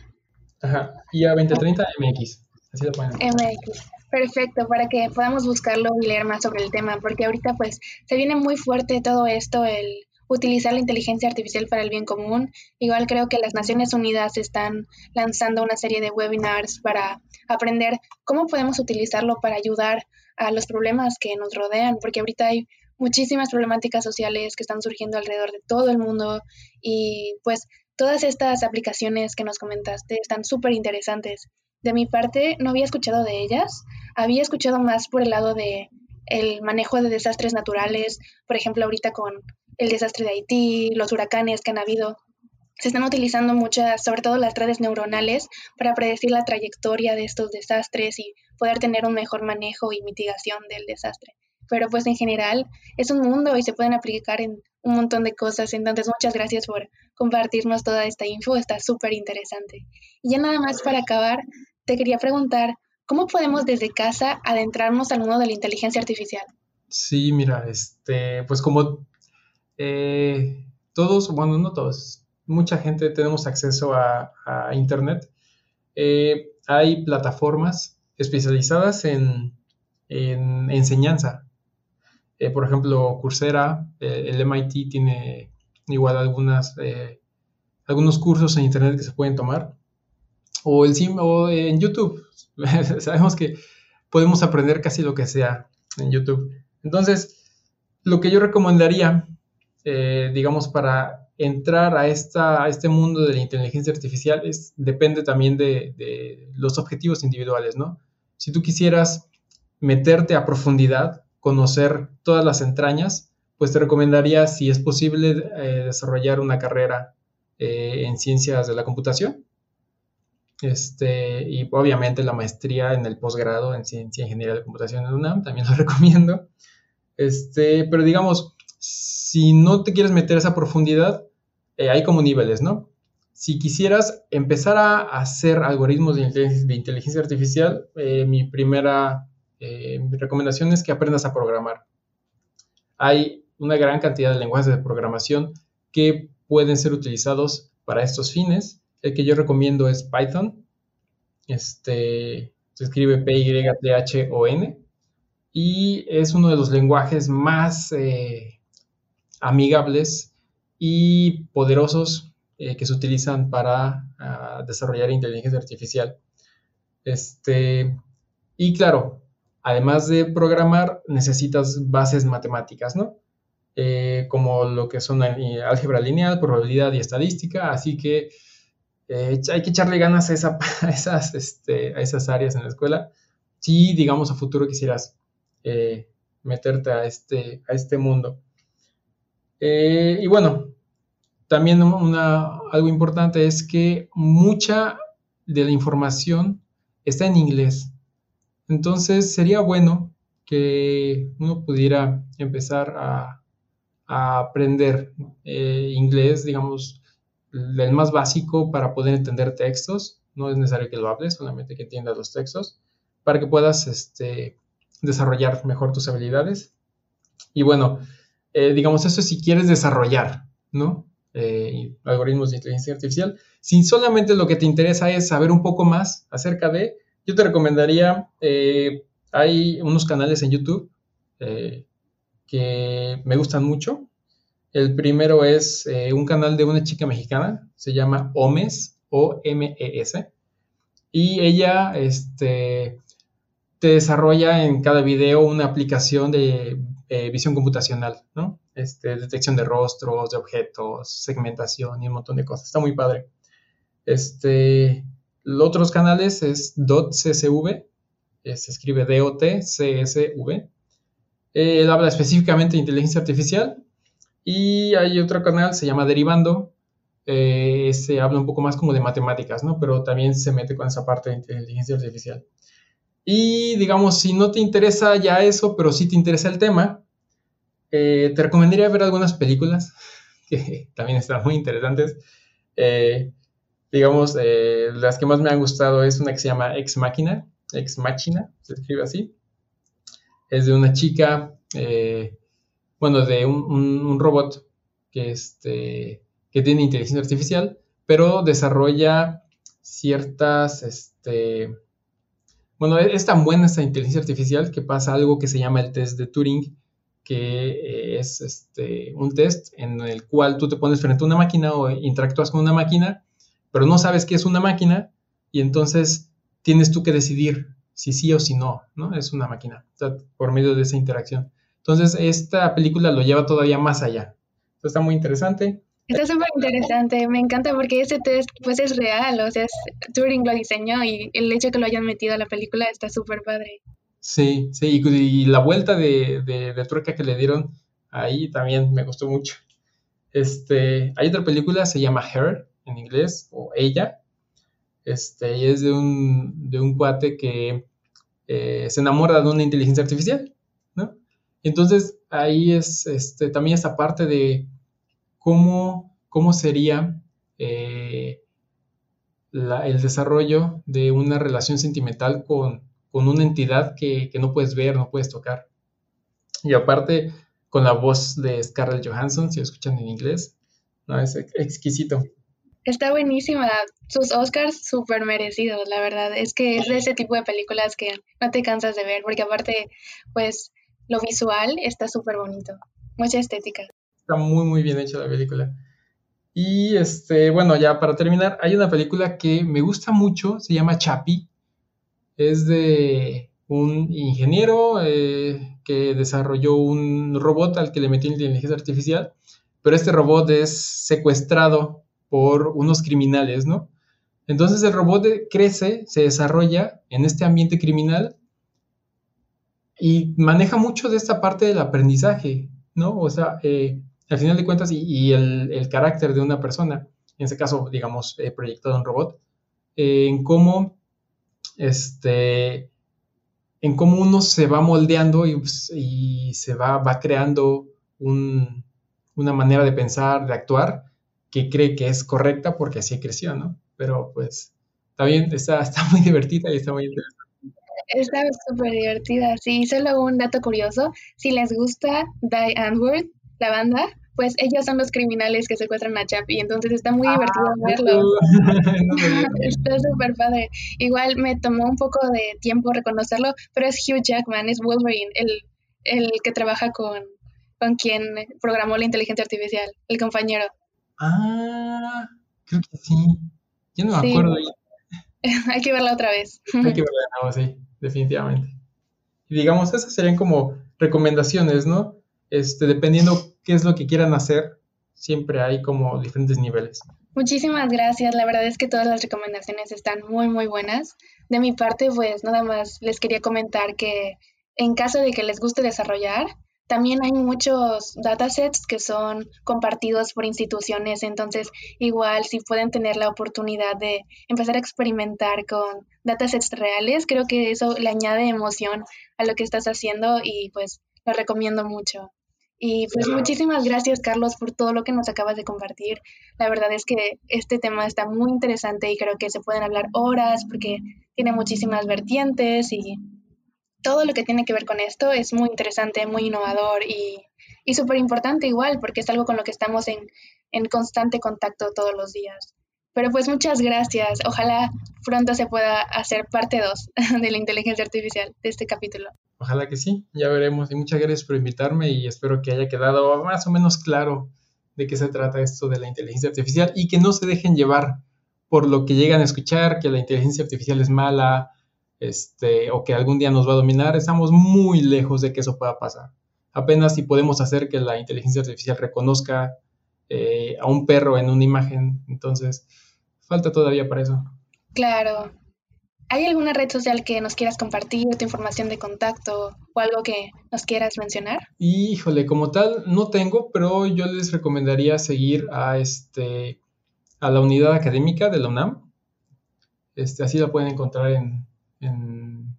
Ajá, IA 2030 MX. Así lo ponen. MX. Perfecto, para que podamos buscarlo y leer más sobre el tema, porque ahorita pues se viene muy fuerte todo esto, el utilizar la inteligencia artificial para el bien común. Igual creo que las Naciones Unidas están lanzando una serie de webinars para aprender cómo podemos utilizarlo para ayudar a los problemas que nos rodean, porque ahorita hay muchísimas problemáticas sociales que están surgiendo alrededor de todo el mundo y pues todas estas aplicaciones que nos comentaste están súper interesantes. De mi parte, no había escuchado de ellas, había escuchado más por el lado de el manejo de desastres naturales, por ejemplo, ahorita con el desastre de Haití, los huracanes que han habido. Se están utilizando muchas, sobre todo las redes neuronales, para predecir la trayectoria de estos desastres y poder tener un mejor manejo y mitigación del desastre pero pues en general es un mundo y se pueden aplicar en un montón de cosas. Entonces, muchas gracias por compartirnos toda esta info, está súper interesante. Y ya nada más para acabar, te quería preguntar, ¿cómo podemos desde casa adentrarnos al mundo de la inteligencia artificial? Sí, mira, este, pues como eh, todos, bueno, no todos, mucha gente tenemos acceso a, Internet, eh, hay plataformas especializadas en, en enseñanza. Eh, por ejemplo, Coursera, el MIT tiene igual algunas, algunos cursos en Internet que se pueden tomar. O, el, o en YouTube. Sabemos que podemos aprender casi lo que sea en YouTube. Entonces, lo que yo recomendaría, digamos, para entrar a, esta, a este mundo de la inteligencia artificial es, depende también de, los objetivos individuales, ¿no? Si tú quisieras meterte a profundidad, conocer todas las entrañas, pues te recomendaría, si es posible, eh, desarrollar una carrera eh, en ciencias de la computación. Este, y obviamente la maestría en el posgrado en ciencia ingeniería de computación en UNAM, también lo recomiendo. Este, pero digamos, si no te quieres meter a esa profundidad, eh, hay como niveles, ¿no? Si quisieras empezar a hacer algoritmos de inteligencia, artificial, mi primera eh, recomendación es que aprendas a programar. Hay una gran cantidad de lenguajes de programación que pueden ser utilizados para estos fines. El que yo recomiendo es Python. Este, se escribe P-Y-T-H-O-N. Y es uno de los lenguajes más eh, amigables y poderosos eh, que se utilizan para ah, desarrollar inteligencia artificial. Este, y claro, además de programar, necesitas bases matemáticas, ¿no? Eh, como lo que son eh, álgebra lineal, probabilidad y estadística, así que hay que echarle ganas a, esas, este, a, esas, áreas en la escuela si, digamos, a futuro quisieras meterte a este, a este mundo. Y bueno, también algo importante es que mucha de la información está en inglés. Entonces sería bueno que uno pudiera empezar a, aprender eh, inglés, digamos, el más básico para poder entender textos no es necesario que lo hables, solamente que entiendas los textos, para que puedas este, desarrollar mejor tus habilidades. Y bueno, eh, digamos, eso si quieres desarrollar, ¿no? Eh, algoritmos de inteligencia artificial. Si solamente lo que te interesa es saber un poco más acerca de, yo te recomendaría, eh, hay unos canales en YouTube que me gustan mucho. El primero es un canal de una chica mexicana, se llama Omes, O-M-E-S, y ella este, te desarrolla en cada video una aplicación de eh, visión computacional, ¿no? Este, detección de rostros, de objetos, segmentación y un montón de cosas. Está muy padre. Este, los otros canales es .csv, se escribe DOT-CSV. Él habla específicamente de inteligencia artificial. Y hay otro canal, se llama Derivando, eh, se habla un poco más como de matemáticas, ¿no? Pero también se mete con esa parte de inteligencia artificial. Y digamos, si no te interesa ya eso, pero sí te interesa el tema, eh, te recomendaría ver algunas películas que también están muy interesantes. Eh, digamos, eh, las que más me han gustado es una que se llama Ex Máquina, Ex Machina, se escribe así. Es de una chica, bueno, de un, robot que, este, que tiene inteligencia artificial, pero desarrolla ciertas, este, bueno, e-, es tan buena esta inteligencia artificial que pasa algo que se llama el test de Turing, que es este, un test en el cual tú te pones frente a una máquina o interactúas con una máquina, pero no sabes qué es una máquina y entonces tienes tú que decidir si sí o si no, ¿no? Es una máquina, por medio de esa interacción. Entonces, esta película lo lleva todavía más allá. está muy interesante. Está súper interesante, me encanta porque ese test pues es real, o sea, Turing lo diseñó y el hecho que lo hayan metido a la película está súper padre. Sí, sí, y, la vuelta de, de, trueca que le dieron ahí también me gustó mucho. Este, hay otra película, se llama Her en inglés, o Ella, este, y es de un, de un cuate que eh, se enamora de una inteligencia artificial, ¿no? Entonces ahí es este, también esta parte de cómo, cómo sería eh, el desarrollo de una relación sentimental con, una entidad que, no puedes ver, no puedes tocar. Y aparte, con la voz de Scarlett Johansson, si lo escuchan en inglés, no, es exquisito. Está buenísima. Sus Oscars súper merecidos, la verdad. Es que es de ese tipo de películas que no te cansas de ver, porque aparte, pues, lo visual está súper bonito. Mucha estética. Está muy, muy bien hecha la película. Y este, bueno, ya para terminar, hay una película que me gusta mucho, se llama Chapi. Es de un ingeniero eh, que desarrolló un robot al que le metió inteligencia artificial, pero este robot es secuestrado por unos criminales, ¿no? Entonces el robot crece, se desarrolla en este ambiente criminal y maneja mucho de esta parte del aprendizaje, ¿no? O sea, eh, al final de cuentas, y, el, carácter de una persona, en este caso, digamos, eh, proyectado en robot, eh, en cómo este, en cómo uno se va moldeando y, se va, va creando una manera de pensar, de actuar, que cree que es correcta porque así creció, ¿no? Pero pues está bien, está, está muy divertida y está muy interesante. Está súper divertida, sí. Solo un dato curioso, si les gusta Die Antwoord, la banda, pues ellos son los criminales que secuestran a Chappie, entonces está muy divertido ah, verlo. está súper padre. Igual me tomó un poco de tiempo reconocerlo, pero es Hugh Jackman, es Wolverine, el, el que trabaja con, con quien programó la inteligencia artificial, el compañero. Ah, creo que sí. Yo no me acuerdo. Hay que verla otra vez. Hay que verla de nuevo, sí, definitivamente. Y digamos, esas serían como recomendaciones, ¿no? Este, dependiendo qué es lo que quieran hacer, siempre hay como diferentes niveles. Muchísimas gracias, la verdad es que todas las recomendaciones están muy, muy buenas. De mi parte, pues nada más les quería comentar que en caso de que les guste desarrollar, también hay muchos datasets que son compartidos por instituciones, entonces igual si pueden tener la oportunidad de empezar a experimentar con datasets reales, creo que eso le añade emoción a lo que estás haciendo y pues lo recomiendo mucho. Y pues muchísimas gracias, Carlos, por todo lo que nos acabas de compartir. La verdad es que este tema está muy interesante y creo que se pueden hablar horas porque tiene muchísimas vertientes y todo lo que tiene que ver con esto es muy interesante, muy innovador y, y súper importante igual porque es algo con lo que estamos en, en constante contacto todos los días. Pero pues muchas gracias. Ojalá pronto se pueda hacer parte 2 de la inteligencia artificial de este capítulo. Ojalá que sí, ya veremos. Y muchas gracias por invitarme y espero que haya quedado más o menos claro de qué se trata esto de la inteligencia artificial y que no se dejen llevar por lo que llegan a escuchar, que la inteligencia artificial es mala, este, o que algún día nos va a dominar. Estamos muy lejos de que eso pueda pasar. Apenas si podemos hacer que la inteligencia artificial reconozca eh, a un perro en una imagen. Entonces, falta todavía para eso. Claro. ¿Hay alguna red social que nos quieras compartir, tu información de contacto o algo que nos quieras mencionar? Híjole, como tal no tengo, pero yo les recomendaría seguir a este a la unidad académica de la UNAM. Este, así la pueden encontrar en, en,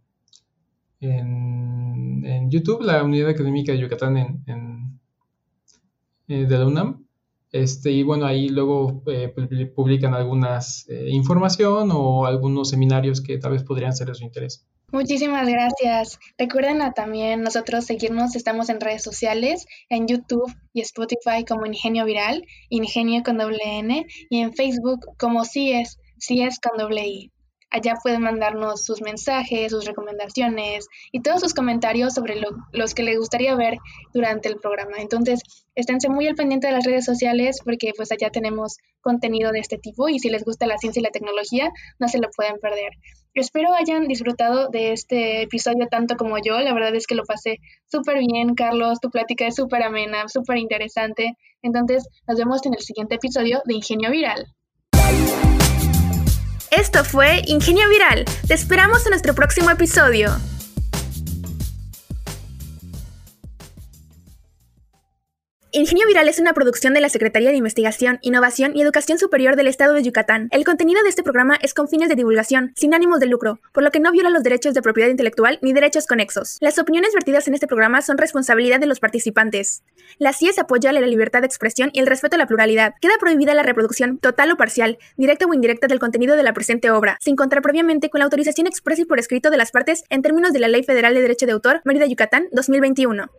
YouTube, la unidad académica de Yucatán en, eh, de la UNAM. Este, y bueno, ahí luego eh, publican algunas eh, información o algunos seminarios que tal vez podrían ser de su interés. Muchísimas gracias. Recuerden también nosotros seguirnos, estamos en redes sociales, en YouTube y Spotify como Ingenio Viral, Ingenio con doble N, y en Facebook como CIES, CIES con doble I. Allá pueden mandarnos sus mensajes, sus recomendaciones y todos sus comentarios sobre los que les gustaría ver durante el programa. Entonces, esténse muy al pendiente de las redes sociales porque pues allá tenemos contenido de este tipo y si les gusta la ciencia y la tecnología, no se lo pueden perder. Espero hayan disfrutado de este episodio tanto como yo. La verdad es que lo pasé súper bien, Carlos. Tu plática es súper amena, súper interesante. Entonces, nos vemos en el siguiente episodio de Ingenio Viral. Esto fue Ingenio Viral. Te esperamos en nuestro próximo episodio. Ingenio Viral es una producción de la Secretaría de Investigación, Innovación y Educación Superior del Estado de Yucatán. El contenido de este programa es con fines de divulgación, sin ánimos de lucro, por lo que no viola los derechos de propiedad intelectual ni derechos conexos. Las opiniones vertidas en este programa son responsabilidad de los participantes. La CIES apoya la libertad de expresión y el respeto a la pluralidad. Queda prohibida la reproducción total o parcial, directa o indirecta del contenido de la presente obra, sin contar previamente con la autorización expresa y por escrito de las partes en términos de la Ley Federal de Derecho de Autor, Mérida, Yucatán, 2021.